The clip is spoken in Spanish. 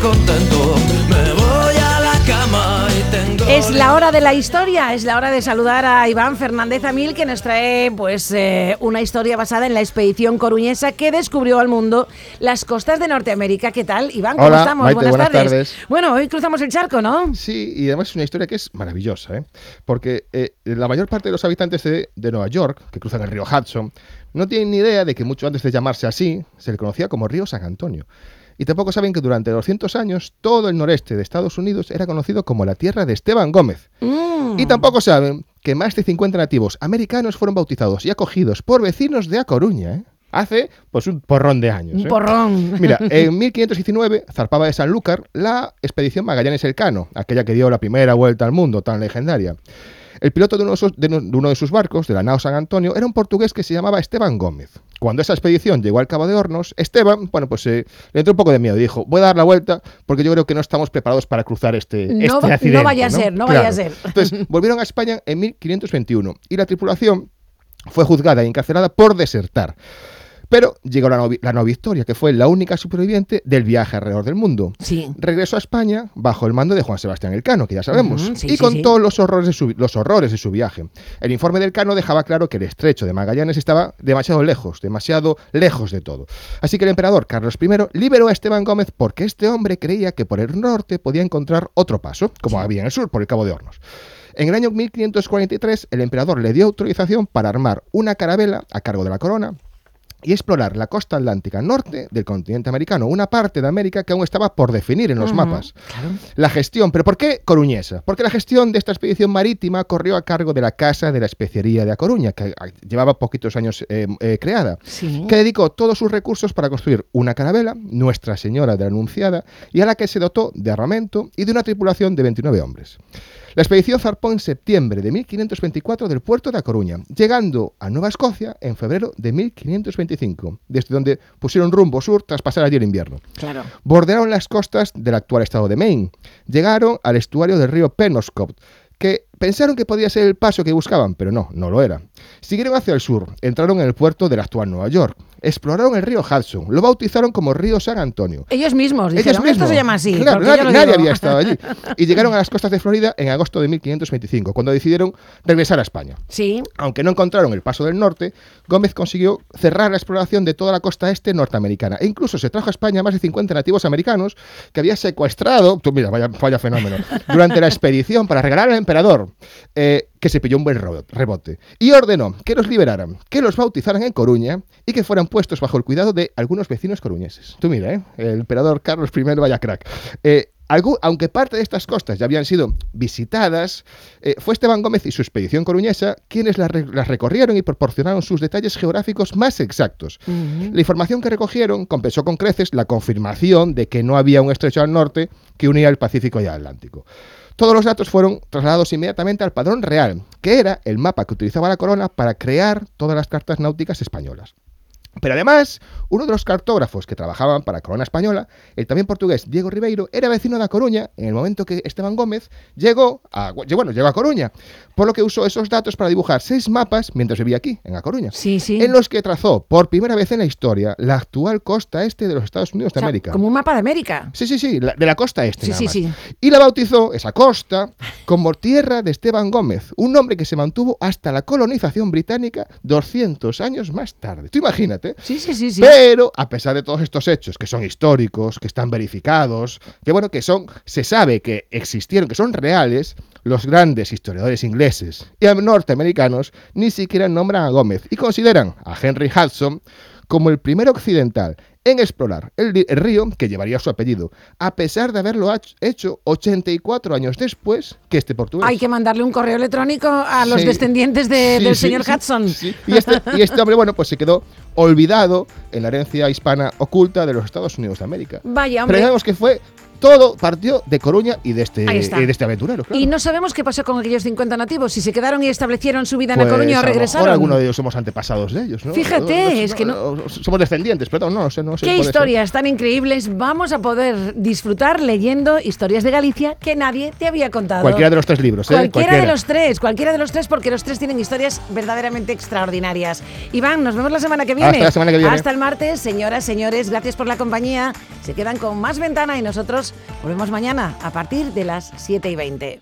contento. Me voy a la cama y tengo. Es la hora de la historia, es la hora de saludar a Iván Fernández Amil que nos trae pues eh, una historia basada en la expedición coruñesa que descubrió al mundo las costas de Norteamérica. ¿Qué tal, Iván? ¿Cómo Hola, estamos? Maite, buenas tardes. Bueno, hoy cruzamos el charco, ¿no? Sí, y además es una historia que es maravillosa, ¿eh? porque eh, la mayor parte de los habitantes de, de Nueva York, que cruzan el río Hudson, no tienen ni idea de que mucho antes de llamarse así, se le conocía como río San Antonio. Y tampoco saben que durante 200 años todo el noreste de Estados Unidos era conocido como la tierra de Esteban Gómez. Mm. Y tampoco saben que más de 50 nativos americanos fueron bautizados y acogidos por vecinos de A Coruña, ¿eh? Hace pues un porrón de años. Un ¿eh? porrón. Mira, en 1519 zarpaba de Sanlúcar la expedición Magallanes-Elcano, aquella que dio la primera vuelta al mundo, tan legendaria. El piloto de uno de, sus- de uno de sus barcos, de la nao San Antonio, era un portugués que se llamaba Esteban Gómez. Cuando esa expedición llegó al Cabo de Hornos, Esteban, bueno, pues eh, le entró un poco de miedo y dijo, voy a dar la vuelta porque yo creo que no estamos preparados para cruzar este, No este no vaya a ser, no vaya a ser. Entonces, volvieron a España en 1521 y la tripulación fue juzgada y encarcelada por desertar. Pero llegó la no, la no Victoria, que fue la única superviviente del viaje alrededor del mundo. Sí. Regresó a España bajo el mando de Juan Sebastián Elcano, que ya sabemos, sí, y sí, contó los horrores, de su, los horrores de su viaje. El informe del Cano dejaba claro que el estrecho de Magallanes estaba demasiado lejos, demasiado lejos de todo. Así que el emperador Carlos I liberó a Esteban Gómez porque este hombre creía que por el norte podía encontrar otro paso, como había en el sur, por el Cabo de Hornos. En el año 1543, el emperador le dio autorización para armar una carabela a cargo de la corona y explorar la costa atlántica norte del continente americano, una parte de América que aún estaba por definir en los mapas. Claro. La gestión, pero ¿por qué coruñesa? Porque la gestión de esta expedición marítima corrió a cargo de la Casa de la Especería de A Coruña, que llevaba poquitos años eh, eh, creada, Sí. que dedicó todos sus recursos para construir una carabela, Nuestra Señora de la Anunciada, y a la que se dotó de armamento y de una tripulación de 29 hombres. La expedición zarpó en septiembre de 1524 del puerto de A Coruña, llegando a Nueva Escocia en febrero de 1525, desde donde pusieron rumbo sur tras pasar allí el invierno. Claro. Bordearon las costas del actual estado de Maine. Llegaron al estuario del río Penobscot, que pensaron que podía ser el paso que buscaban, pero no, no lo era. Siguieron hacia el sur, entraron en el puerto del actual Nueva York, exploraron el río Hudson, lo bautizaron como río San Antonio. Ellos mismos Ellos dijeron, esto mismos. se llama así. Claro, nadie, yo lo nadie digo". había estado allí. Y llegaron a las costas de Florida en agosto de 1525, cuando decidieron regresar a España. Sí. Aunque no encontraron el paso del norte, Gómez consiguió cerrar la exploración de toda la costa este norteamericana. E incluso se trajo a España más de 50 nativos americanos que había secuestrado, tú mira, vaya, vaya fenómeno, durante la expedición para regalar al emperador, eh, que se pilló un buen rebote. Y ordenó que los liberaran, que los bautizaran en Coruña y que fueran puestos bajo el cuidado de algunos vecinos coruñeses. Tú mira, ¿eh? el emperador Carlos I, vaya crack. Eh, aunque parte de estas costas ya habían sido visitadas, eh, fue Esteban Gómez y su expedición coruñesa quienes las, re- las recorrieron y proporcionaron sus detalles geográficos más exactos. La información que recogieron compensó con creces la confirmación de que no había un estrecho al norte que unía el Pacífico y el Atlántico. Todos los datos fueron trasladados inmediatamente al padrón real, que era el mapa que utilizaba la corona para crear todas las cartas náuticas españolas. Pero además, uno de los cartógrafos que trabajaban para Corona Española, el también portugués Diego Ribeiro, era vecino de A Coruña en el momento que Esteban Gómez llegó a, bueno, llegó a Coruña, por lo que usó esos datos para dibujar seis mapas mientras vivía aquí, en A Coruña, Sí, sí. en los que trazó por primera vez en la historia la actual costa este de los Estados Unidos de O sea, América. Como un mapa de América. Sí, sí, sí, la- de la costa este. Sí, nada sí, sí. Y la bautizó, esa costa, como Tierra de Esteban Gómez, un nombre que se mantuvo hasta la colonización británica 200 años más tarde. Tú imagínate. Sí, sí, sí, sí. Pero, a pesar de todos estos hechos, que son históricos, que están verificados, que bueno, que son, se sabe que existieron, que son reales, los grandes historiadores ingleses y norteamericanos ni siquiera nombran a Gómez y consideran a Henry Hudson como el primer occidental en explorar el, río que llevaría su apellido, a pesar de haberlo hecho 84 años después que este portugués. Hay que mandarle un correo electrónico a los Sí. descendientes de- Sí, del sí, señor Hudson. Y, este, y este hombre, bueno, pues se quedó olvidado en la herencia hispana oculta de los Estados Unidos de América. Vaya, Pero hombre. digamos que fue todo partió de Coruña y de este, y de este aventurero. claro. Y no sabemos qué pasó con aquellos 50 nativos, si se quedaron y establecieron su vida en Pues, La Coruña o regresaron. alguno de ellos somos antepasados de ellos, ¿no? Fíjate, es que Somos descendientes, perdón, no, no sé, no sé. Qué historias tan increíbles vamos a poder disfrutar leyendo historias de Galicia que nadie te había contado. Cualquiera de los tres libros, ¿eh? Cualquiera de los tres, cualquiera de los tres, porque los tres tienen historias verdaderamente extraordinarias. Iván, nos vemos la semana que viene. Hasta la semana que viene. Hasta el martes, señoras, señores, gracias por la compañía. Se quedan con más ventana y nosotros Volvemos mañana a partir de las 7 y 20.